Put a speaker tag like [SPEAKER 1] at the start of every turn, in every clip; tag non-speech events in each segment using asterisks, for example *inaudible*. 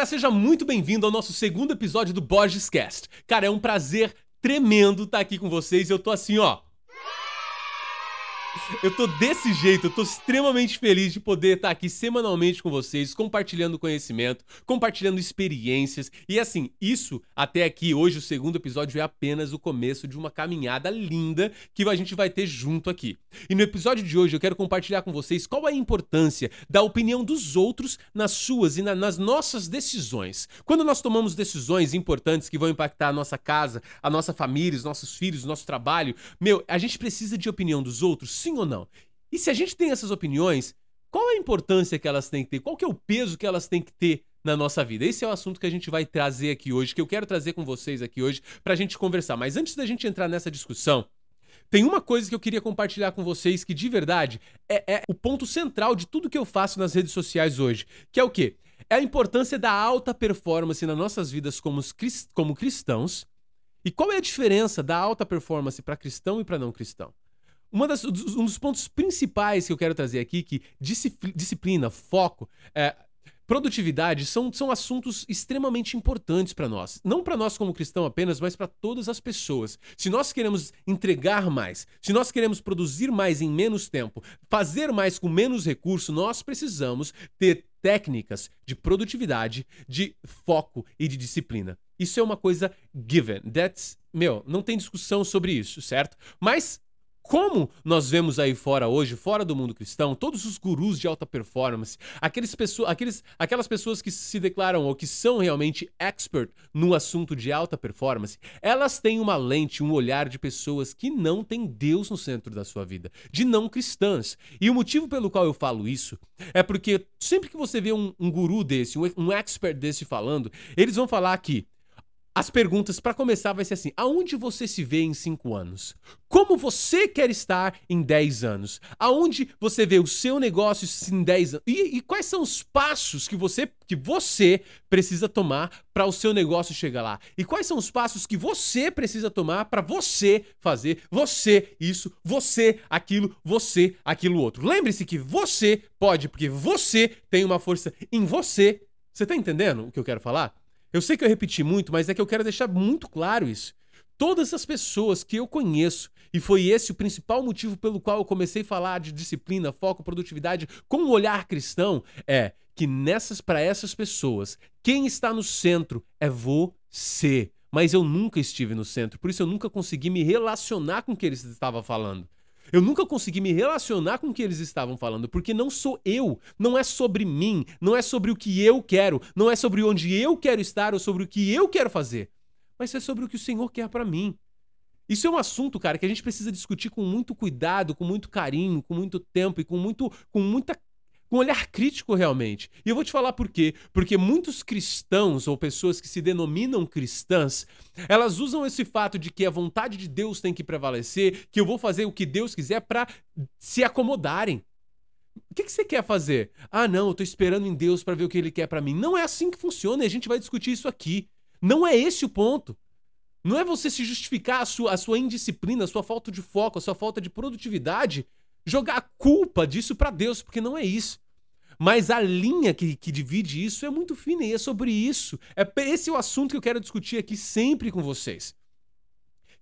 [SPEAKER 1] galera, seja muito bem-vindo ao nosso segundo episódio do Borges Cast. Cara, é um prazer tremendo estar aqui com vocês. Eu tô assim, ó, *laughs* eu tô desse jeito, eu tô extremamente feliz de poder estar aqui semanalmente com vocês, compartilhando conhecimento, compartilhando experiências. E assim, isso até aqui, hoje, o segundo episódio é apenas o começo de uma caminhada linda que a gente vai ter junto aqui. E no episódio de hoje eu quero compartilhar com vocês qual é a importância da opinião dos outros nas suas e na, nas nossas decisões. Quando nós tomamos decisões importantes que vão impactar a nossa casa, a nossa família, os nossos filhos, o nosso trabalho, meu, a gente precisa de opinião dos outros sim ou não? E se a gente tem essas opiniões, qual a importância que elas têm que ter? Qual que é o peso que elas têm que ter na nossa vida? Esse é o assunto que a gente vai trazer aqui hoje, que eu quero trazer com vocês aqui hoje pra gente conversar. Mas antes da gente entrar nessa discussão, tem uma coisa que eu queria compartilhar com vocês que de verdade é, é o ponto central de tudo que eu faço nas redes sociais hoje, que é o quê? É a importância da alta performance nas nossas vidas como, como cristãos. E qual é a diferença da alta performance para cristão e para não cristão? Das, um dos pontos principais que eu quero trazer aqui, que disciplina, foco, é, produtividade são, são assuntos extremamente importantes para nós. Não para nós como cristão apenas, mas para todas as pessoas. Se nós queremos entregar mais, se nós queremos produzir mais em menos tempo, fazer mais com menos recurso, nós precisamos ter técnicas de produtividade, de foco e de disciplina. Isso é uma coisa given. That's, meu, não tem discussão sobre isso, certo? Mas como nós vemos aí fora hoje, fora do mundo cristão, todos os gurus de alta performance, aqueles pessoas, aqueles, aquelas pessoas que se declaram ou que são realmente expert no assunto de alta performance, elas têm uma lente, um olhar de pessoas que não têm Deus no centro da sua vida, de não cristãs. E o motivo pelo qual eu falo isso é porque sempre que você vê um, um guru desse, um, um expert desse falando, eles vão falar que as perguntas, para começar, vai ser assim: aonde você se vê em 5 anos? Como você quer estar em 10 anos? Aonde você vê o seu negócio em 10 anos? E, e, quais são os passos que você, que você precisa tomar para o seu negócio chegar lá? E quais são os passos que você precisa tomar para você fazer você isso, você aquilo, você aquilo outro? Lembre-se que você pode, porque você tem uma força em você. Você tá entendendo o que eu quero falar? Eu sei que eu repeti muito, mas é que eu quero deixar muito claro isso. Todas as pessoas que eu conheço, e foi esse o principal motivo pelo qual eu comecei a falar de disciplina, foco, produtividade com um olhar cristão, é que nessas para essas pessoas, quem está no centro é você. Mas eu nunca estive no centro, por isso eu nunca consegui me relacionar com o que eles estavam falando. Eu nunca consegui me relacionar com o que eles estavam falando, porque não sou eu, não é sobre mim, não é sobre o que eu quero, não é sobre onde eu quero estar ou sobre o que eu quero fazer, mas é sobre o que o Senhor quer para mim. Isso é um assunto, cara, que a gente precisa discutir com muito cuidado, com muito carinho, com muito tempo e com, muito, com muita com olhar crítico realmente. E eu vou te falar por quê. Porque muitos cristãos ou pessoas que se denominam cristãs, elas usam esse fato de que a vontade de Deus tem que prevalecer, que eu vou fazer o que Deus quiser para se acomodarem. O que, que, você quer fazer? Ah, não, eu tô esperando em Deus para ver o que ele quer para mim. Não é assim que funciona e a gente vai discutir isso aqui. Não é esse o ponto. Não é você se justificar a sua, a sua indisciplina, a sua falta de foco, a sua falta de produtividade jogar a culpa disso para Deus, porque não é isso. Mas a linha que, que divide isso é muito fina e é sobre isso. É esse é o assunto que eu quero discutir aqui sempre com vocês.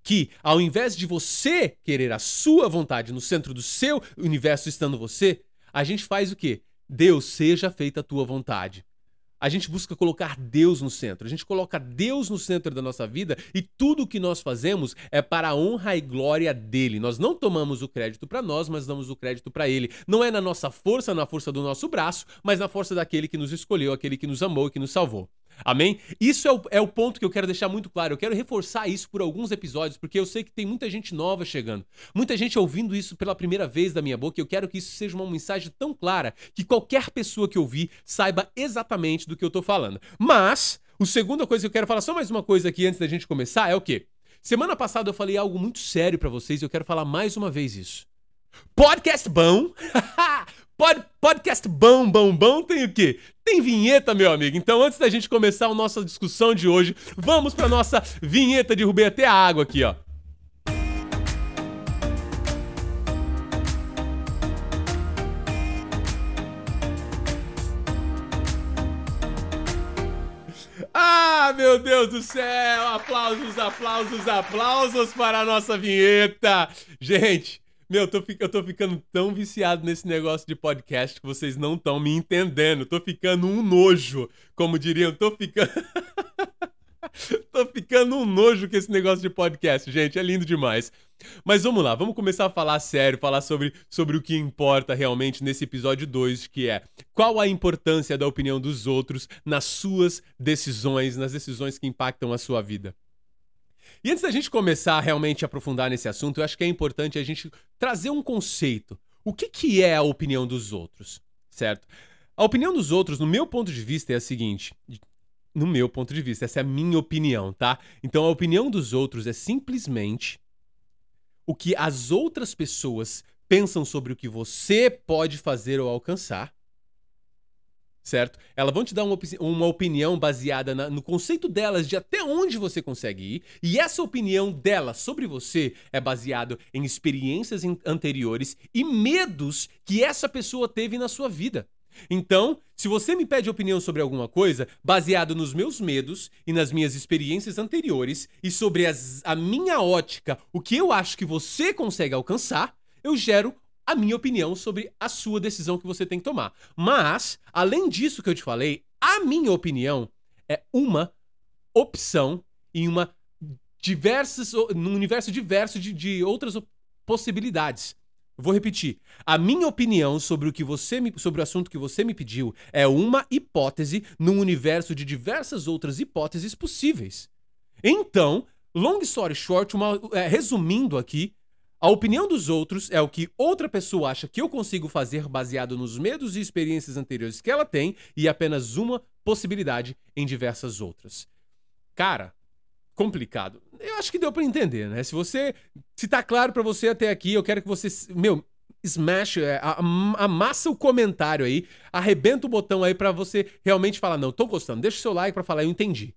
[SPEAKER 1] Que ao invés de você querer a sua vontade no centro do seu universo estando você, a gente faz o quê? Deus seja feita a tua vontade a gente busca colocar Deus no centro. A gente coloca Deus no centro da nossa vida e tudo o que nós fazemos é para a honra e glória dele. Nós não tomamos o crédito para nós, mas damos o crédito para ele. Não é na nossa força, na força do nosso braço, mas na força daquele que nos escolheu, aquele que nos amou e que nos salvou. Amém? Isso é o, é o ponto que eu quero deixar muito claro. Eu quero reforçar isso por alguns episódios, porque eu sei que tem muita gente nova chegando. Muita gente ouvindo isso pela primeira vez da minha boca. E eu quero que isso seja uma mensagem tão clara que qualquer pessoa que ouvir saiba exatamente do que eu tô falando. Mas, a segunda coisa que eu quero falar, só mais uma coisa aqui antes da gente começar, é o quê? Semana passada eu falei algo muito sério para vocês e eu quero falar mais uma vez isso. Podcast bom *laughs* Pod, podcast bom, bom, bom tem o quê? Tem vinheta, meu amigo. Então, antes da gente começar a nossa discussão de hoje, vamos para nossa vinheta. Derrubei até a água aqui, ó. Ah, meu Deus do céu! Aplausos, aplausos, aplausos para a nossa vinheta! Gente, meu, eu tô, eu tô ficando tão viciado nesse negócio de podcast que vocês não estão me entendendo. Tô ficando um nojo, como diriam, tô ficando. *laughs* tô ficando um nojo com esse negócio de podcast, gente. É lindo demais. Mas vamos lá, vamos começar a falar sério, falar sobre, sobre o que importa realmente nesse episódio 2, que é qual a importância da opinião dos outros nas suas decisões, nas decisões que impactam a sua vida. E antes da gente começar a realmente aprofundar nesse assunto, eu acho que é importante a gente trazer um conceito. O que, que é a opinião dos outros, certo? A opinião dos outros, no meu ponto de vista, é a seguinte: no meu ponto de vista, essa é a minha opinião, tá? Então a opinião dos outros é simplesmente o que as outras pessoas pensam sobre o que você pode fazer ou alcançar. Certo? Elas vão te dar uma, opi uma opinião baseada na, no conceito delas de até onde você consegue ir, e essa opinião delas sobre você é baseada em experiências anteriores e medos que essa pessoa teve na sua vida. Então, se você me pede opinião sobre alguma coisa, baseado nos meus medos e nas minhas experiências anteriores e sobre as, a minha ótica, o que eu acho que você consegue alcançar, eu gero a minha opinião sobre a sua decisão que você tem que tomar. Mas, além disso que eu te falei, a minha opinião é uma opção em uma diversas, num universo diverso de, de outras possibilidades. Vou repetir. A minha opinião sobre o que você me, sobre o assunto que você me pediu é uma hipótese num universo de diversas outras hipóteses possíveis. Então, long story short, uma, é, resumindo aqui, a opinião dos outros é o que outra pessoa acha que eu consigo fazer baseado nos medos e experiências anteriores que ela tem e apenas uma possibilidade em diversas outras. Cara, complicado. Eu acho que deu para entender, né? Se você. Se tá claro para você até aqui, eu quero que você. Meu, smash, é, amassa o comentário aí, arrebenta o botão aí para você realmente falar, não, tô gostando, deixa o seu like para falar, eu entendi.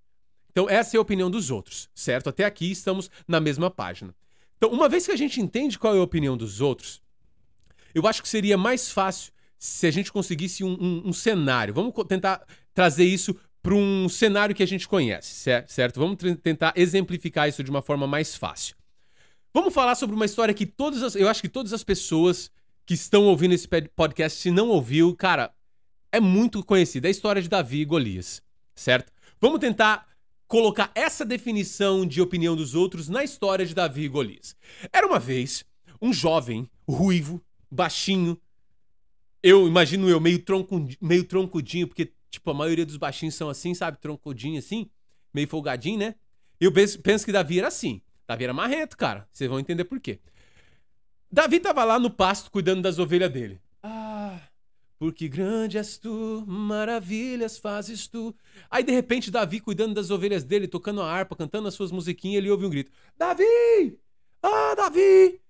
[SPEAKER 1] Então, essa é a opinião dos outros, certo? Até aqui estamos na mesma página. Então, uma vez que a gente entende qual é a opinião dos outros, eu acho que seria mais fácil se a gente conseguisse um, um, um cenário. Vamos tentar trazer isso para um cenário que a gente conhece, certo? Vamos tentar exemplificar isso de uma forma mais fácil. Vamos falar sobre uma história que todas as, eu acho que todas as pessoas que estão ouvindo esse podcast, se não ouviu, cara, é muito conhecida, é a história de Davi e Golias, certo? Vamos tentar colocar essa definição de opinião dos outros na história de Davi e Golias. Era uma vez um jovem, ruivo, baixinho, eu imagino eu meio, tronco, meio troncudinho, porque Tipo, a maioria dos baixinhos são assim, sabe? Troncudinho assim, meio folgadinho, né? Eu penso, penso que Davi era assim. Davi era marrento, cara. Vocês vão entender por quê. Davi tava lá no pasto cuidando das ovelhas dele. Porque grande és tu, maravilhas fazes tu. Aí de repente Davi cuidando das ovelhas dele, tocando a harpa, cantando as suas musiquinhas, ele ouve um grito: Davi! Ah, Davi!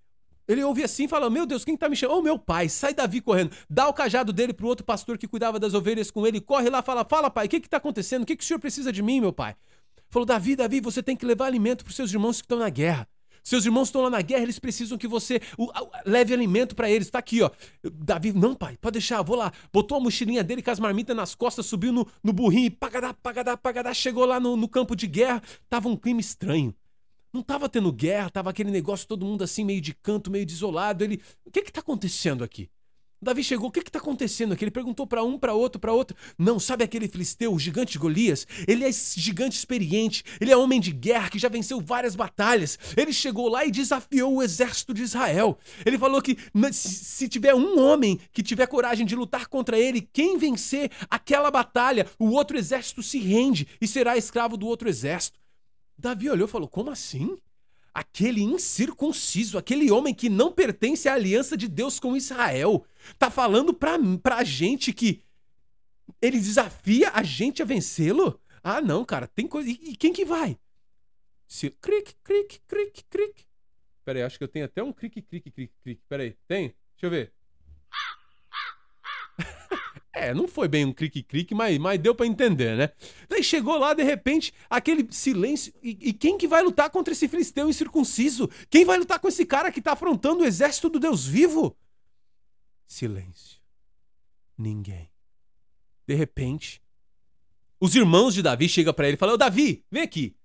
[SPEAKER 1] Ele ouve assim e fala: Meu Deus, quem tá me chamando? Ô, oh, meu pai, sai Davi correndo. Dá o cajado dele pro outro pastor que cuidava das ovelhas com ele. Corre lá, fala: Fala, pai, o que que tá acontecendo? O que que o senhor precisa de mim, meu pai? Falou: Davi, Davi, você tem que levar alimento pros seus irmãos que estão na guerra. Seus irmãos estão lá na guerra, eles precisam que você leve alimento para eles. Tá aqui, ó. Davi, não, pai, pode deixar, vou lá. Botou a mochilinha dele com as marmitas nas costas, subiu no, no burrinho e pagadá, pagadá, pagadá. Chegou lá no, no campo de guerra. Tava um clima estranho. Não tava tendo guerra, tava aquele negócio, todo mundo assim, meio de canto, meio desolado. Ele, o que que tá acontecendo aqui? Davi chegou, o que que tá acontecendo aqui? Ele perguntou para um, para outro, para outro. Não, sabe aquele filisteu, o gigante Golias? Ele é gigante experiente, ele é homem de guerra que já venceu várias batalhas. Ele chegou lá e desafiou o exército de Israel. Ele falou que se tiver um homem que tiver coragem de lutar contra ele, quem vencer aquela batalha, o outro exército se rende e será escravo do outro exército. Davi olhou e falou: Como assim? Aquele incircunciso, aquele homem que não pertence à aliança de Deus com Israel, tá falando pra, pra gente que ele desafia a gente a vencê-lo? Ah, não, cara, tem coisa. E, e quem que vai? Se... Cric, cric, cric, cric. Pera aí, acho que eu tenho até um cric, cric, cric, cric. Pera aí, tem? Deixa eu ver. É, não foi bem um clique-clique, mas, mas deu para entender, né? Daí chegou lá, de repente, aquele silêncio. E, e, quem que vai lutar contra esse filisteu incircunciso? Quem vai lutar com esse cara que tá afrontando o exército do Deus vivo? Silêncio. Ninguém. De repente, os irmãos de Davi chegam para ele e falam: Ô Davi, vem aqui.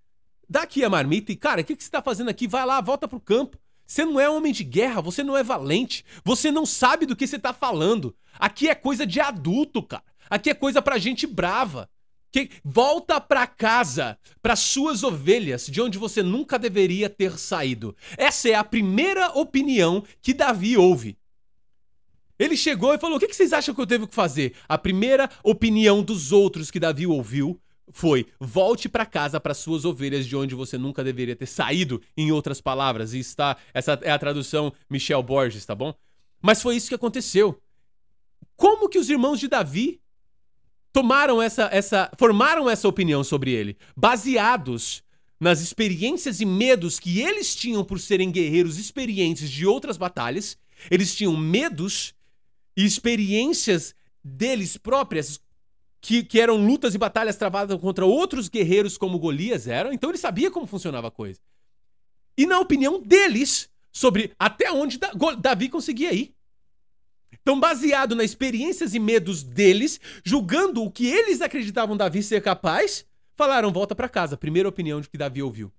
[SPEAKER 1] Dá aqui a marmita e, cara, o que, que você tá fazendo aqui? Vai lá, volta pro campo. Você não é homem de guerra, você não é valente, você não sabe do que você tá falando. Aqui é coisa de adulto, cara. Aqui é coisa pra gente brava. Que volta para casa, para suas ovelhas, de onde você nunca deveria ter saído. Essa é a primeira opinião que Davi ouve. Ele chegou e falou: O que vocês acham que eu devo fazer? A primeira opinião dos outros que Davi ouviu foi: volte para casa para suas ovelhas de onde você nunca deveria ter saído, em outras palavras. E está essa é a tradução Michel Borges, tá bom? Mas foi isso que aconteceu. Como que os irmãos de Davi tomaram essa essa formaram essa opinião sobre ele, baseados nas experiências e medos que eles tinham por serem guerreiros experientes de outras batalhas. Eles tinham medos e experiências deles próprias que, que eram lutas e batalhas travadas contra outros guerreiros como Golias eram, então ele sabia como funcionava a coisa. E na opinião deles, sobre até onde Davi conseguia ir. Então, baseado nas experiências e medos deles, julgando o que eles acreditavam Davi ser capaz, falaram: volta para casa. Primeira opinião de que Davi ouviu.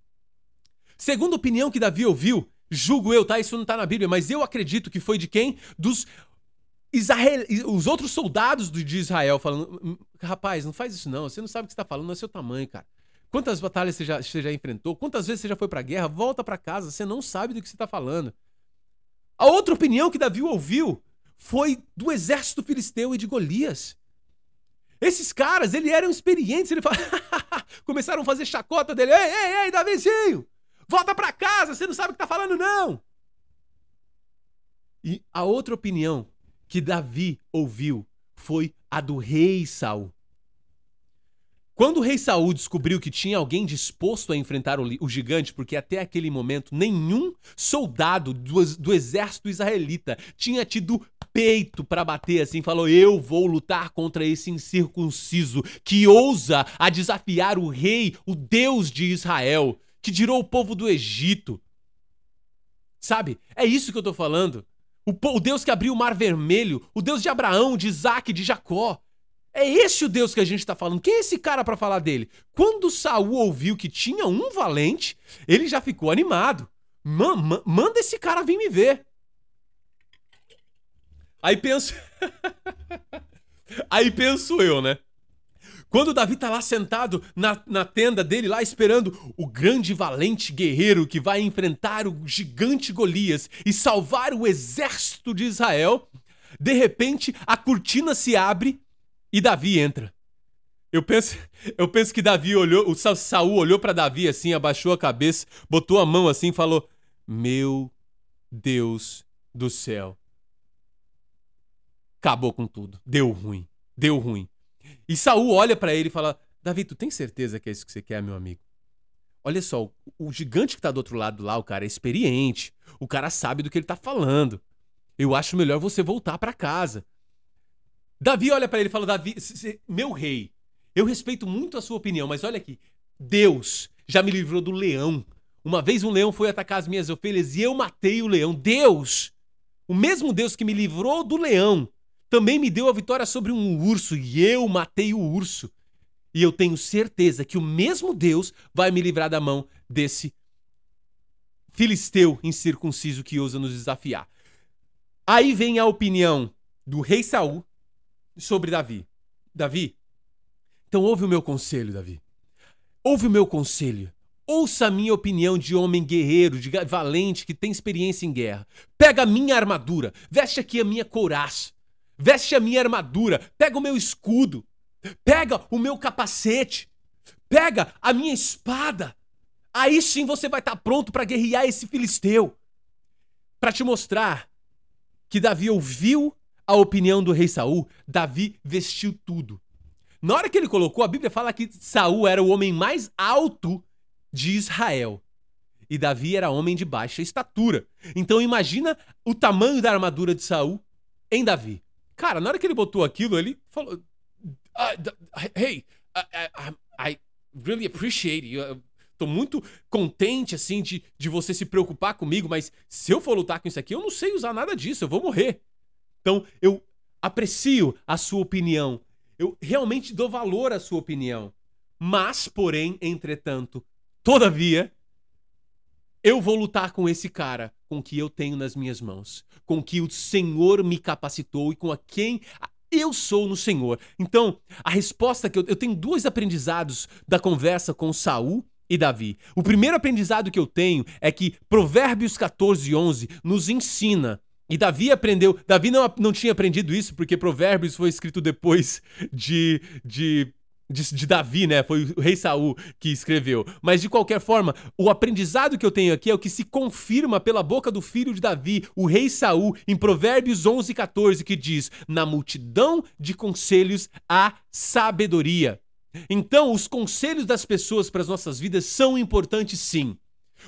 [SPEAKER 1] Segunda opinião que Davi ouviu, julgo eu, tá? Isso não tá na Bíblia, mas eu acredito que foi de quem? Dos Israel, os outros soldados de Israel falando: hum, rapaz, não faz isso não, você não sabe o que está falando, não é seu tamanho, cara. Quantas batalhas você já, você já enfrentou? Quantas vezes você já foi pra guerra? Volta para casa, você não sabe do que você está falando. A outra opinião que Davi ouviu foi do exército filisteu e de Golias. Esses caras, eles eram experientes, ele fala... *laughs* começaram a fazer chacota dele. Ei, ei, ei, Davizinho! Volta para casa, você não sabe o que tá falando, não! E a outra opinião que Davi ouviu foi a do rei Saul. Quando o rei Saul descobriu que tinha alguém disposto a enfrentar o, gigante, porque até aquele momento nenhum soldado do, do exército israelita tinha tido peito para bater assim, falou: "Eu vou lutar contra esse incircunciso que ousa a desafiar o rei, o Deus de Israel, que tirou o povo do Egito". Sabe? É isso que eu tô falando. O, Deus que abriu o mar vermelho, o Deus de Abraão, de Isaac, de Jacó. É esse o Deus que a gente está falando. Quem é esse cara para falar dele? Quando Saul ouviu que tinha um valente, ele já ficou animado. Man, man, manda esse cara vir me ver. Aí penso. *laughs* Aí penso eu, né? Quando Davi tá lá sentado na, na tenda dele, lá esperando o grande valente guerreiro que vai enfrentar o gigante Golias e salvar o exército de Israel, de repente a cortina se abre e Davi entra. Eu penso, eu penso que Davi olhou, o Saul olhou para Davi assim, abaixou a cabeça, botou a mão assim e falou: Meu Deus do céu. Acabou com tudo. Deu ruim. Deu ruim. E Saul olha para ele e fala: Davi, tu tem certeza que é isso que você quer, meu amigo? Olha só, o, gigante que tá do outro lado lá, o cara é experiente. O cara sabe do que ele tá falando. Eu acho melhor você voltar para casa. Davi olha para ele e fala: Davi, meu rei, eu respeito muito a sua opinião, mas olha aqui. Deus já me livrou do leão. Uma vez um leão foi atacar as minhas ovelhas e eu matei o leão. Deus, o mesmo Deus que me livrou do leão, também me deu a vitória sobre um urso e eu matei o urso. E eu tenho certeza que o mesmo Deus vai me livrar da mão desse filisteu incircunciso que ousa nos desafiar. Aí vem a opinião do rei Saul sobre Davi. Davi, então ouve o meu conselho, Davi. Ouve o meu conselho. Ouça a minha opinião de homem guerreiro, de valente, que tem experiência em guerra. Pega a minha armadura, veste aqui a minha couraça. Veste a minha armadura, pega o meu escudo, pega o meu capacete, pega a minha espada. Aí sim você vai estar pronto para guerrear esse filisteu. Para te mostrar que Davi ouviu a opinião do rei Saul, Davi vestiu tudo. Na hora que ele colocou, a Bíblia fala que Saul era o homem mais alto de Israel. E Davi era homem de baixa estatura. Então imagina o tamanho da armadura de Saul em Davi. Cara, na hora que ele botou aquilo, ele falou: uh, Hey, I, I, I, really appreciate you. Tô muito contente, assim, de, de você se preocupar comigo, mas se eu for lutar com isso aqui, eu não sei usar nada disso, eu vou morrer. Então, eu aprecio a sua opinião. eu realmente dou valor à sua opinião. Mas, porém, entretanto, todavia, eu vou lutar com esse cara, com o que eu tenho nas minhas mãos, com o que o Senhor me capacitou e com a quem eu sou no Senhor. Então, a resposta que eu, eu tenho dois aprendizados da conversa com Saul e Davi. O primeiro aprendizado que eu tenho é que Provérbios 14, 11 nos ensina e Davi aprendeu. Davi não, não tinha aprendido isso porque Provérbios foi escrito depois de, de de, de, Davi, né? Foi o rei Saul que escreveu. Mas de qualquer forma, o aprendizado que eu tenho aqui é o que se confirma pela boca do filho de Davi, o rei Saul, em Provérbios 11, 14, que diz: Na multidão de conselhos há sabedoria. Então, os conselhos das pessoas para as nossas vidas são importantes sim.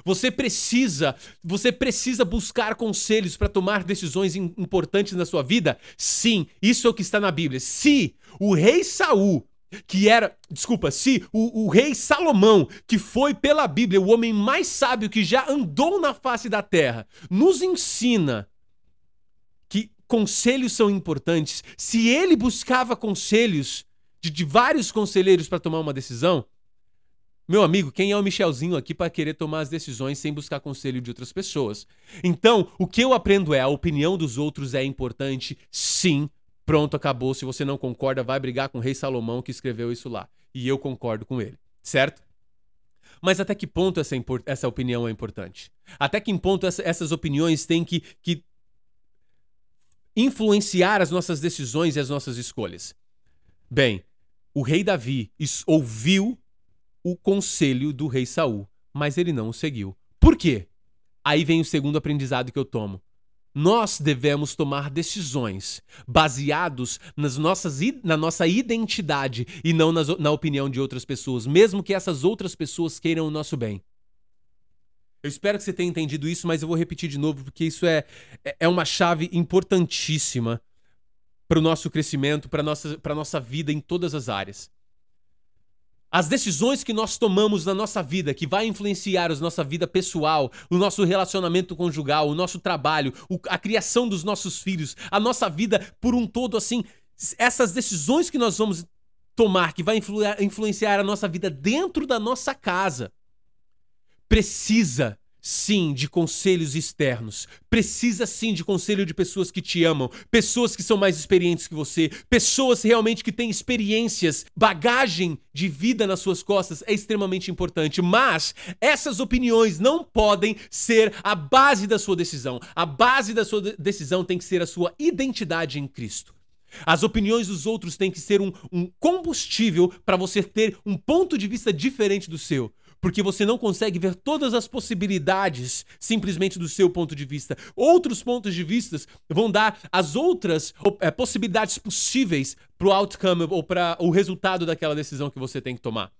[SPEAKER 1] Você precisa, você precisa buscar conselhos para tomar decisões importantes na sua vida? Sim, isso é o que está na Bíblia. Se o rei Saul que era, desculpa, se o, o, rei Salomão, que foi pela Bíblia o homem mais sábio que já andou na face da terra, nos ensina que conselhos são importantes, se ele buscava conselhos de, de vários conselheiros para tomar uma decisão, meu amigo, quem é o Michelzinho aqui para querer tomar as decisões sem buscar conselho de outras pessoas? Então, o que eu aprendo é a opinião dos outros é importante, sim, Pronto, acabou. Se você não concorda, vai brigar com o rei Salomão que escreveu isso lá. E eu concordo com ele, certo? Mas até que ponto essa, essa opinião é importante? Até que ponto essa, essas opiniões têm que, que influenciar as nossas decisões e as nossas escolhas? Bem, o rei Davi ouviu o conselho do rei Saul, mas ele não o seguiu. Por quê? Aí vem o segundo aprendizado que eu tomo. Nós devemos tomar decisões baseados nas nossas, na nossa identidade e não nas, na opinião de outras pessoas, mesmo que essas outras pessoas queiram o nosso bem. Eu espero que você tenha entendido isso, mas eu vou repetir de novo porque isso é, é, é uma chave importantíssima para o nosso crescimento, para a nossa, nossa vida em todas as áreas. As decisões que nós tomamos na nossa vida, que vai influenciar a nossa vida pessoal, o nosso relacionamento conjugal, o nosso trabalho, a criação dos nossos filhos, a nossa vida por um todo, assim, essas decisões que nós vamos tomar, que vai influenciar a nossa vida dentro da nossa casa, precisa sim de conselhos externos. Precisa sim de conselho de pessoas que te amam, pessoas que são mais experientes que você, pessoas realmente que têm experiências, bagagem de vida nas suas costas é extremamente importante. Mas essas opiniões não podem ser a base da sua decisão. A base da sua decisão tem que ser a sua identidade em Cristo. As opiniões dos outros têm que ser um, um combustível para você ter um ponto de vista diferente do seu porque você não consegue ver todas as possibilidades simplesmente do seu ponto de vista. Outros pontos de vista vão dar as outras é, possibilidades possíveis para o outcome ou para o resultado daquela decisão que você tem que tomar.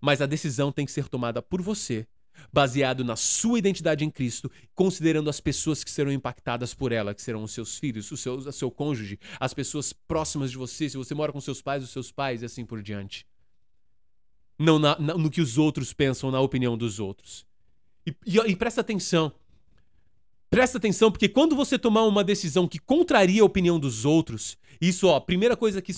[SPEAKER 1] Mas a decisão tem que ser tomada por você, baseado na sua identidade em Cristo, considerando as pessoas que serão impactadas por ela, que serão os seus filhos, o seu, o seu cônjuge, as pessoas próximas de você, se você mora com seus pais, os seus pais e assim por diante não na, na, no que os outros pensam, na opinião dos outros. E, e, e, presta atenção. Presta atenção, porque quando você tomar uma decisão que contraria a opinião dos outros, isso, ó, a primeira coisa que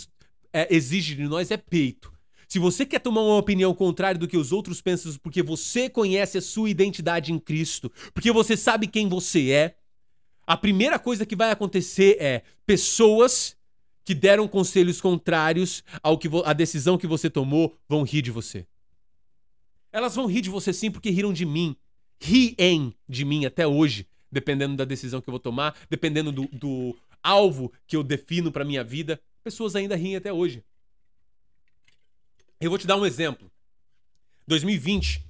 [SPEAKER 1] é, exige de nós é peito. Se você quer tomar uma opinião contrária do que os outros pensam, porque você conhece a sua identidade em Cristo, porque você sabe quem você é, a primeira coisa que vai acontecer é pessoas que deram conselhos contrários ao que a decisão que você tomou vão rir de você. Elas vão rir de você sim porque riram de mim. Riem de mim até hoje, dependendo da decisão que eu vou tomar, dependendo do, do alvo que eu defino para minha vida. Pessoas ainda riem até hoje. Eu vou te dar um exemplo. 2020.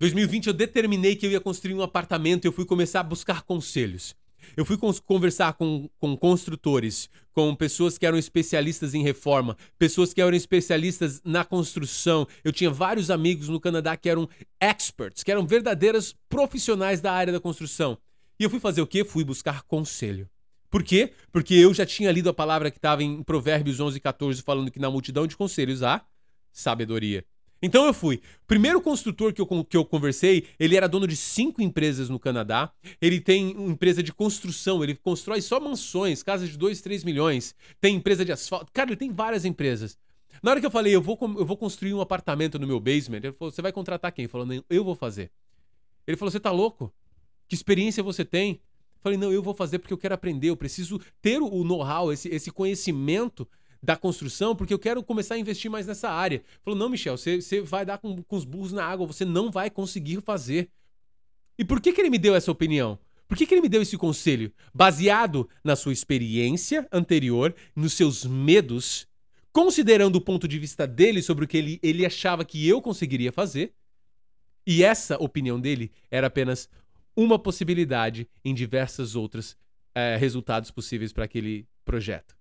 [SPEAKER 1] 2020 eu determinei que eu ia construir um apartamento e eu fui começar a buscar conselhos. Eu fui conversar com, com construtores, com pessoas que eram especialistas em reforma, pessoas que eram especialistas na construção. Eu tinha vários amigos no Canadá que eram experts, que eram verdadeiros profissionais da área da construção. E eu fui fazer o quê? Fui buscar conselho. Por quê? Porque eu já tinha lido a palavra que estava em Provérbios 11, 14, falando que na multidão de conselhos há sabedoria. Então eu fui. Primeiro construtor que eu, que eu conversei, ele era dono de cinco empresas no Canadá. Ele tem empresa de construção, ele constrói só mansões, casas de 2, 3 milhões. Tem empresa de asfalto. Cara, ele tem várias empresas. Na hora que eu falei, eu vou, eu vou construir um apartamento no meu basement, ele falou, você vai contratar quem? Ele falou, eu vou fazer. Ele falou, você tá louco? Que experiência você tem? Eu falei, não, eu vou fazer porque eu quero aprender, eu preciso ter o know-how, esse, esse conhecimento da construção, porque eu quero começar a investir mais nessa área. Falou, não, Michel, você, você vai dar com, com os burros na água, você não vai conseguir fazer. E por que, que ele me deu essa opinião? Por que, que ele me deu esse conselho? Baseado na sua experiência anterior, nos seus medos, considerando o ponto de vista dele sobre o que ele, ele achava que eu conseguiria fazer. E essa opinião dele era apenas uma possibilidade em diversas outras é, resultados possíveis para aquele projeto.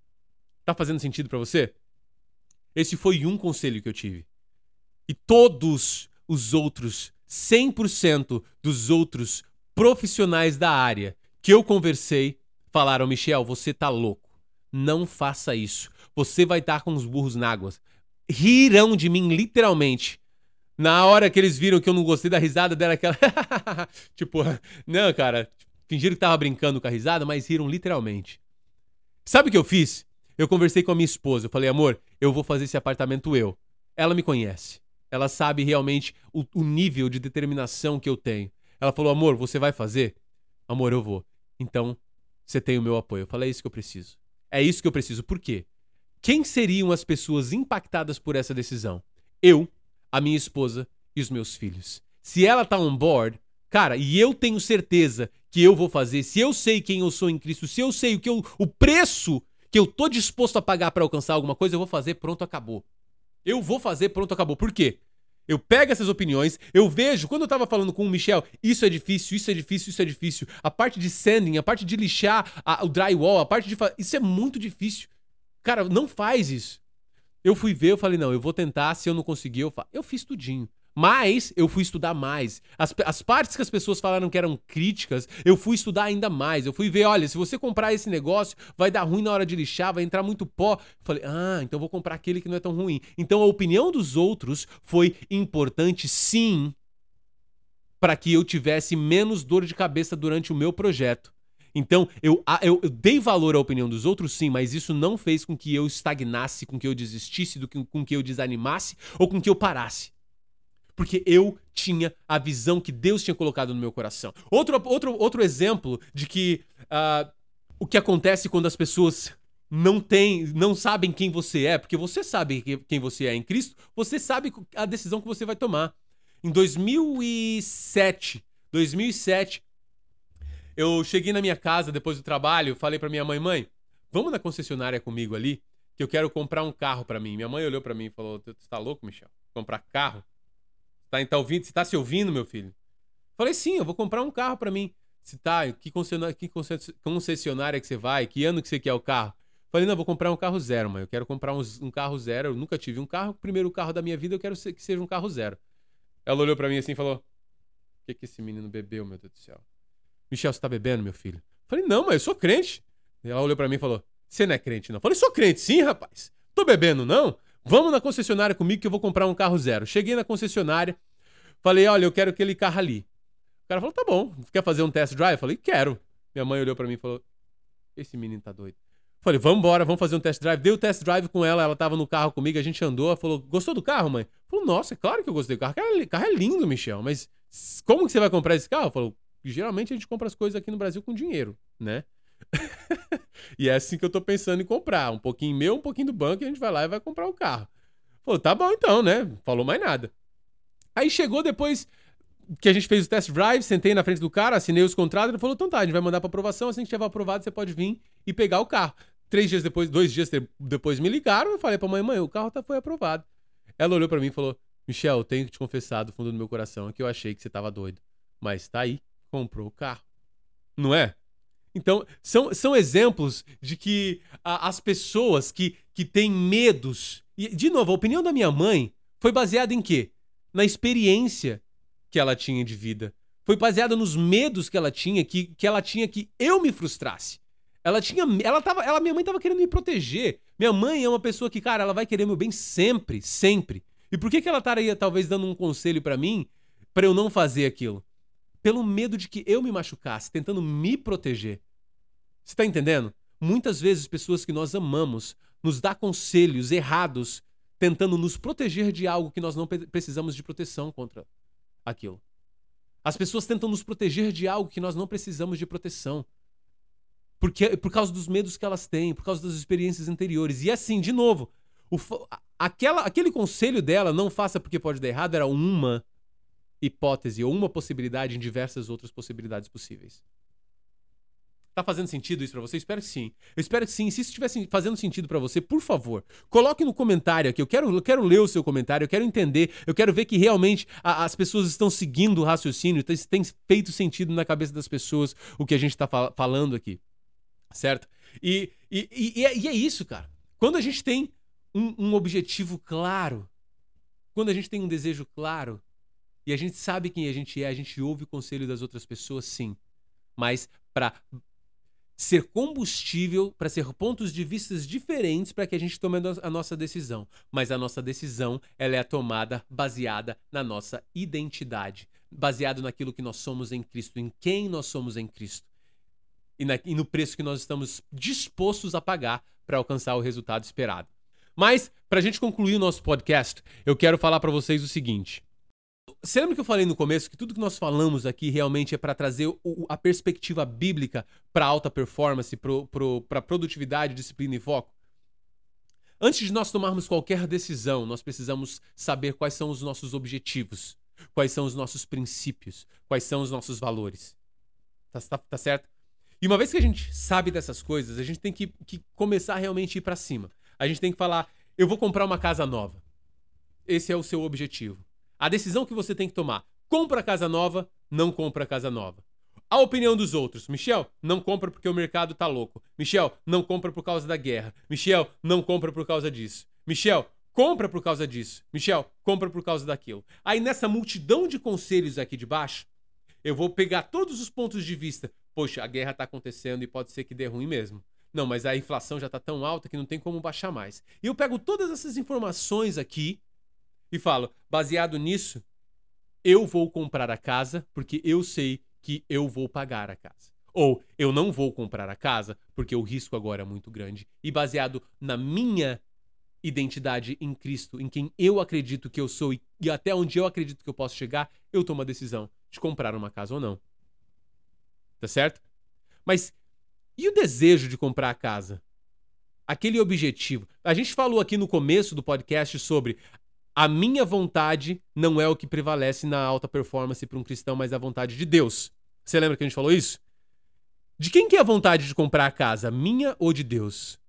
[SPEAKER 1] Tá fazendo sentido para você? Esse foi um conselho que eu tive. E todos os outros, 100% dos outros profissionais da área que eu conversei, falaram: Michel, você tá louco. Não faça isso. Você vai estar com os burros na água. Rirão de mim, literalmente. Na hora que eles viram que eu não gostei da risada dela, aquela. *laughs* tipo, não, cara. Fingiram que tava brincando com a risada, mas riram literalmente. Sabe o que eu fiz? Eu conversei com a minha esposa. Eu falei, amor, eu vou fazer esse apartamento eu. Ela me conhece. Ela sabe realmente o, o nível de determinação que eu tenho. Ela falou, amor, você vai fazer? Amor, eu vou. Então, você tem o meu apoio. Eu falei, é isso que eu preciso. É isso que eu preciso. Por quê? Quem seriam as pessoas impactadas por essa decisão? Eu, a minha esposa e os meus filhos. Se ela tá on board, cara, e eu tenho certeza que eu vou fazer, se eu sei quem eu sou em Cristo, se eu sei o que eu, o preço que eu tô disposto a pagar para alcançar alguma coisa, eu vou fazer, pronto, acabou. Eu vou fazer, pronto, acabou. Por quê? Eu pego essas opiniões, eu vejo, quando eu tava falando com o Michel, isso é difícil, isso é difícil, isso é difícil. A parte de sanding, a parte de lixar a, o drywall, a parte de. Isso é muito difícil. Cara, não faz isso. Eu fui ver, eu falei, não, eu vou tentar, se eu não conseguir, eu faço. Eu fiz tudinho. Mas eu fui estudar mais. As, as partes que as pessoas falaram que eram críticas, eu fui estudar ainda mais. Eu fui ver, olha, se você comprar esse negócio, vai dar ruim na hora de lixar, vai entrar muito pó. Falei, ah, então vou comprar aquele que não é tão ruim. Então a opinião dos outros foi importante, sim, para que eu tivesse menos dor de cabeça durante o meu projeto. Então, eu, eu, eu, dei valor à opinião dos outros, sim, mas isso não fez com que eu estagnasse, com que eu desistisse, do que, com que eu desanimasse ou com que eu parasse porque eu tinha a visão que Deus tinha colocado no meu coração. Outro, outro, outro exemplo de que uh, o que acontece quando as pessoas não têm, não sabem quem você é, porque você sabe quem você é em Cristo, você sabe a decisão que você vai tomar. Em 2007, 2007, eu cheguei na minha casa depois do trabalho, falei para minha mãe, mãe, vamos na concessionária comigo ali, que eu quero comprar um carro para mim. Minha mãe olhou para mim e falou: "Você tá louco, Michel? Comprar carro?" Tá, tá ouvindo? Você tá se ouvindo, meu filho? Falei, sim, eu vou comprar um carro para mim. Se tá, que concessionária, que concessionária que você vai? Que ano que você quer o carro? Falei, não, vou comprar um carro zero, mãe. Eu quero comprar um, um carro zero. Eu nunca tive um carro. Primeiro carro da minha vida, eu quero que seja um carro zero. Ela olhou para mim assim e falou: O que, que esse menino bebeu, meu Deus do céu? Michel, você tá bebendo, meu filho? Falei, não, mas eu sou crente. Ela olhou para mim e falou: Você não é crente, não? Falei, sou crente, sim, rapaz. Tô bebendo, não? Vamos na concessionária comigo que eu vou comprar um carro zero. Cheguei na concessionária, falei, olha, eu quero aquele carro ali. O cara falou, tá bom, quer fazer um test drive? falei, quero. Minha mãe olhou para mim e falou, esse menino tá doido. Falei, vamos embora, vamos fazer um test drive. Dei o test drive com ela, ela tava no carro comigo, a gente andou. Ela falou, gostou do carro, mãe? Falou, nossa, é claro que eu gostei do carro. O carro é lindo, Michel, mas como que você vai comprar esse carro? Falou, geralmente a gente compra as coisas aqui no Brasil com dinheiro, né? *laughs* e é assim que eu tô pensando em comprar. Um pouquinho meu, um pouquinho do banco, e a gente vai lá e vai comprar o carro. Falou, tá bom então, né? Falou mais nada. Aí chegou depois que a gente fez o test drive, sentei na frente do cara, assinei os contratos, ele falou, então tá, a gente vai mandar pra aprovação, assim que tiver aprovado, você pode vir e pegar o carro. Três dias depois, dois dias depois me ligaram, eu falei pra mãe, mãe, o carro tá, foi aprovado. Ela olhou para mim e falou, Michel, tenho que te confessar do fundo do meu coração que eu achei que você tava doido. Mas tá aí, comprou o carro. Não é? Então, são, são exemplos de que a, as pessoas que, que têm medos. E, de novo, a opinião da minha mãe foi baseada em quê? Na experiência que ela tinha de vida. Foi baseada nos medos que ela tinha, que, que ela tinha que eu me frustrasse. Ela tinha. Ela tava. Ela, minha mãe tava querendo me proteger. Minha mãe é uma pessoa que, cara, ela vai querer meu bem sempre, sempre. E por que, que ela estaria talvez dando um conselho para mim para eu não fazer aquilo? Pelo medo de que eu me machucasse, tentando me proteger. Você tá entendendo? Muitas vezes pessoas que nós amamos nos dá conselhos errados, tentando nos proteger de algo que nós não precisamos de proteção contra aquilo. As pessoas tentam nos proteger de algo que nós não precisamos de proteção. Porque, por causa dos medos que elas têm, por causa das experiências anteriores. E assim, de novo, o, aquela, aquele conselho dela, não faça porque pode dar errado, era uma hipótese ou uma possibilidade em diversas outras possibilidades possíveis. Tá fazendo sentido isso para você? Espero que sim. Eu espero que sim. Se isso estiver fazendo sentido para você, por favor, coloque no comentário aqui. Eu quero, eu quero ler o seu comentário, eu quero entender, eu quero ver que realmente a, as pessoas estão seguindo o raciocínio, tem, tem, feito sentido na cabeça das pessoas o que a gente tá fal falando aqui. Certo? E, e, e, é, e, é, isso, cara. Quando a gente tem um, um objetivo claro, quando a gente tem um desejo claro, e a gente sabe quem a gente é, a gente ouve o conselho das outras pessoas, sim. Mas para ser combustível, para ser pontos de vistas diferentes para que a gente tome a nossa decisão. Mas a nossa decisão, ela é tomada baseada na nossa identidade, baseado naquilo que nós somos em Cristo, em quem nós somos em Cristo. E, na, e no preço que nós estamos dispostos a pagar para alcançar o resultado esperado. Mas, para a gente concluir o nosso podcast, eu quero falar para vocês o seguinte. Você lembra que eu falei no começo que tudo que nós falamos aqui realmente é para trazer o, a perspectiva bíblica para alta performance, para pro, produtividade, disciplina e foco? Antes de nós tomarmos qualquer decisão, nós precisamos saber quais são os nossos objetivos, quais são os nossos princípios, quais são os nossos valores. Tá, tá, tá certo? E uma vez que a gente sabe dessas coisas, a gente tem que, que começar realmente a ir para cima. A gente tem que falar: eu vou comprar uma casa nova. Esse é o seu objetivo. A decisão que você tem que tomar: compra casa nova, não compra casa nova. A opinião dos outros. Michel, não compra porque o mercado tá louco. Michel, não compra por causa da guerra. Michel, não compra por causa disso. Michel, compra por causa disso. Michel, compra por causa daquilo. Aí nessa multidão de conselhos aqui de baixo, eu vou pegar todos os pontos de vista. Poxa, a guerra tá acontecendo e pode ser que dê ruim mesmo. Não, mas a inflação já tá tão alta que não tem como baixar mais. E eu pego todas essas informações aqui e falo: baseado nisso, eu vou comprar a casa porque eu sei que eu vou pagar a casa. Ou eu não vou comprar a casa porque o risco agora é muito grande. E baseado na minha identidade em Cristo, em quem eu acredito que eu sou e, até onde eu acredito que eu posso chegar, eu tomo a decisão de comprar uma casa ou não. Tá certo? Mas e o desejo de comprar a casa? Aquele objetivo. A gente falou aqui no começo do podcast sobre a minha vontade não é o que prevalece na alta performance para um cristão, mas a vontade de Deus. Você lembra que a gente falou isso? De quem que é a vontade de comprar a casa? Minha ou de Deus?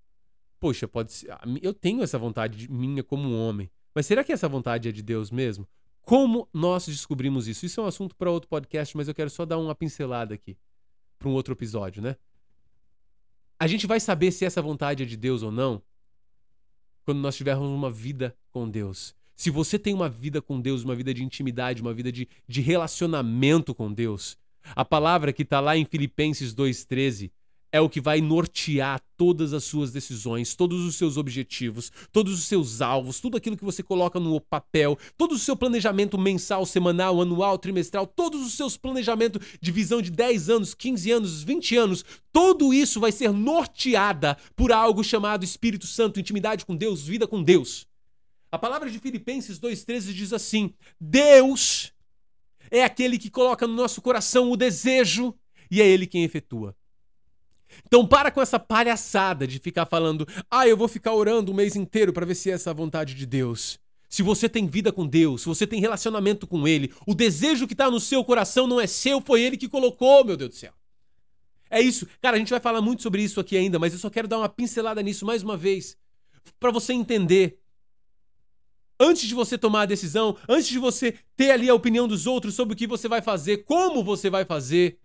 [SPEAKER 1] Poxa, pode ser. Eu tenho essa vontade minha como homem. Mas será que essa vontade é de Deus mesmo? Como nós descobrimos isso? Isso é um assunto para outro podcast, mas eu quero só dar uma pincelada aqui para um outro episódio, né? A gente vai saber se essa vontade é de Deus ou não quando nós tivermos uma vida com Deus. Se você tem uma vida com Deus, uma vida de intimidade, uma vida de, de relacionamento com Deus, a palavra que está lá em Filipenses 2,13 é o que vai nortear todas as suas decisões, todos os seus objetivos, todos os seus alvos, tudo aquilo que você coloca no papel, todo o seu planejamento mensal, semanal, anual, trimestral, todos os seus planejamentos de visão de 10 anos, 15 anos, 20 anos, tudo isso vai ser norteada por algo chamado Espírito Santo, intimidade com Deus, vida com Deus. A palavra de Filipenses 2,13 diz assim: Deus é aquele que coloca no nosso coração o desejo e é ele quem efetua. Então para com essa palhaçada de ficar falando, ah, eu vou ficar orando o mês inteiro para ver se é essa a vontade de Deus. Se você tem vida com Deus, se você tem relacionamento com Ele, o desejo que está no seu coração não é seu, foi Ele que colocou, meu Deus do céu. É isso. Cara, a gente vai falar muito sobre isso aqui ainda, mas eu só quero dar uma pincelada nisso mais uma vez. para você entender antes de você tomar a decisão, antes de você ter ali a opinião dos outros sobre o que você vai fazer, como você vai fazer.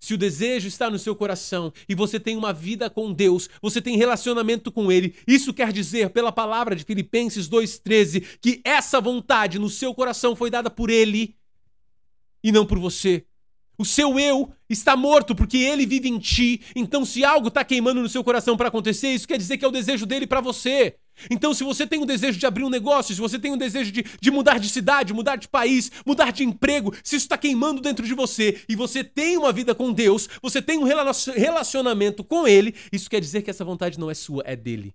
[SPEAKER 1] Se o desejo está no seu coração e você tem uma vida com Deus, você tem relacionamento com Ele, isso quer dizer, pela palavra de Filipenses 2,13, que essa vontade no seu coração foi dada por Ele e não por você. O seu eu está morto porque ele vive em ti. Então, se algo está queimando no seu coração para acontecer, isso quer dizer que é o desejo dele para você. Então, se você tem o desejo de abrir um negócio, se você tem o desejo de, de mudar de cidade, mudar de país, mudar de emprego, se isso está queimando dentro de você e você tem uma vida com Deus, você tem um relacionamento com Ele, isso quer dizer que essa vontade não é sua, é dele.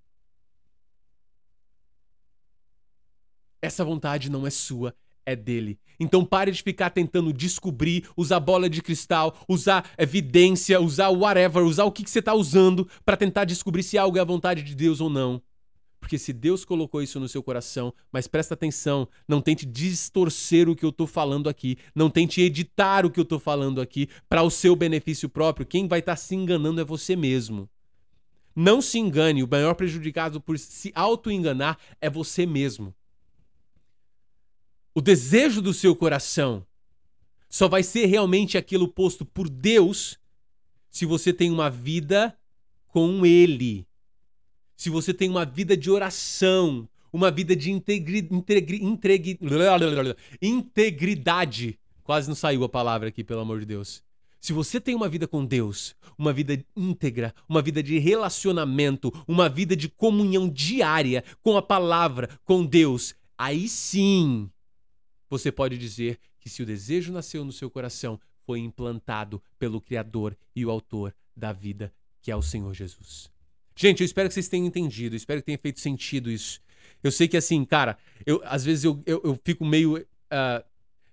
[SPEAKER 1] Essa vontade não é sua, é dele. Então pare de ficar tentando descobrir, usar bola de cristal, usar evidência, usar whatever, usar o que, que você está usando para tentar descobrir se algo é a vontade de Deus ou não. Porque se Deus colocou isso no seu coração, mas presta atenção, não tente distorcer o que eu estou falando aqui, não tente editar o que eu estou falando aqui para o seu benefício próprio. Quem vai estar tá se enganando é você mesmo. Não se engane, o maior prejudicado por se auto-enganar é você mesmo. O desejo do seu coração só vai ser realmente aquilo posto por Deus se você tem uma vida com Ele se você tem uma vida de oração, uma vida de integri, integri, integri, integridade. Quase não saiu a palavra aqui, pelo amor de Deus. Se você tem uma vida com Deus, uma vida íntegra, uma vida de relacionamento, uma vida de comunhão diária com a palavra, com Deus, aí sim você pode dizer que se o desejo nasceu no seu coração, foi implantado pelo Criador e o Autor da vida, que é o Senhor Jesus. Gente, eu espero que vocês tenham entendido, espero que tenha feito sentido isso. Eu sei que assim, cara, eu, às vezes eu, eu, eu fico meio uh,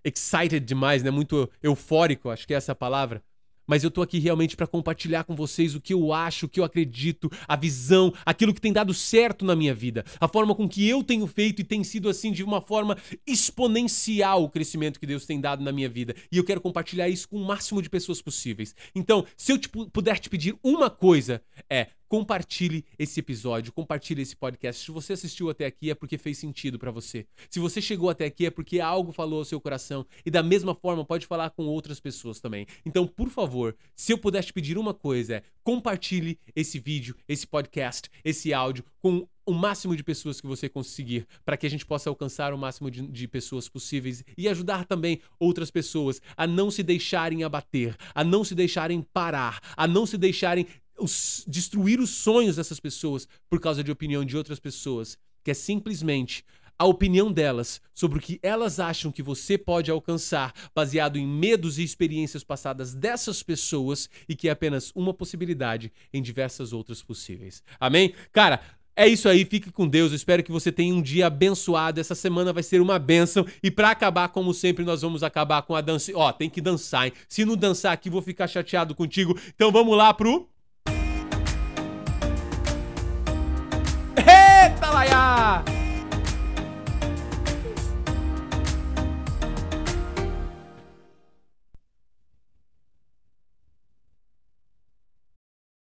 [SPEAKER 1] excited demais, né? Muito eufórico, acho que é essa a palavra mas eu tô aqui realmente para compartilhar com vocês o que eu acho, o que eu acredito, a visão, aquilo que tem dado certo na minha vida, a forma com que eu tenho feito e tem sido assim de uma forma exponencial o crescimento que Deus tem dado na minha vida. E eu quero compartilhar isso com o máximo de pessoas possíveis. Então, se eu te, puder te pedir uma coisa, é compartilhe esse episódio, compartilhe esse podcast. Se você assistiu até aqui é porque fez sentido para você. Se você chegou até aqui é porque algo falou ao seu coração e da mesma forma pode falar com outras pessoas também. Então, por favor, se eu pudesse te pedir uma coisa, é compartilhe esse vídeo, esse podcast, esse áudio com o máximo de pessoas que você conseguir, para que a gente possa alcançar o máximo de, de, pessoas possíveis e ajudar também outras pessoas a não se deixarem abater, a não se deixarem parar, a não se deixarem os, destruir os sonhos dessas pessoas por causa de opinião de outras pessoas, que é simplesmente a opinião delas sobre o que elas acham que você pode alcançar, baseado em medos e experiências passadas dessas pessoas e que é apenas uma possibilidade em diversas outras possíveis. Amém? Cara, é isso aí, fique com Deus. Eu espero que você tenha um dia abençoado. Essa semana vai ser uma benção. E para acabar, como sempre, nós vamos acabar com a dança. Ó, tem que dançar, hein? Se não dançar aqui, vou ficar chateado contigo. Então vamos lá pro Yeah.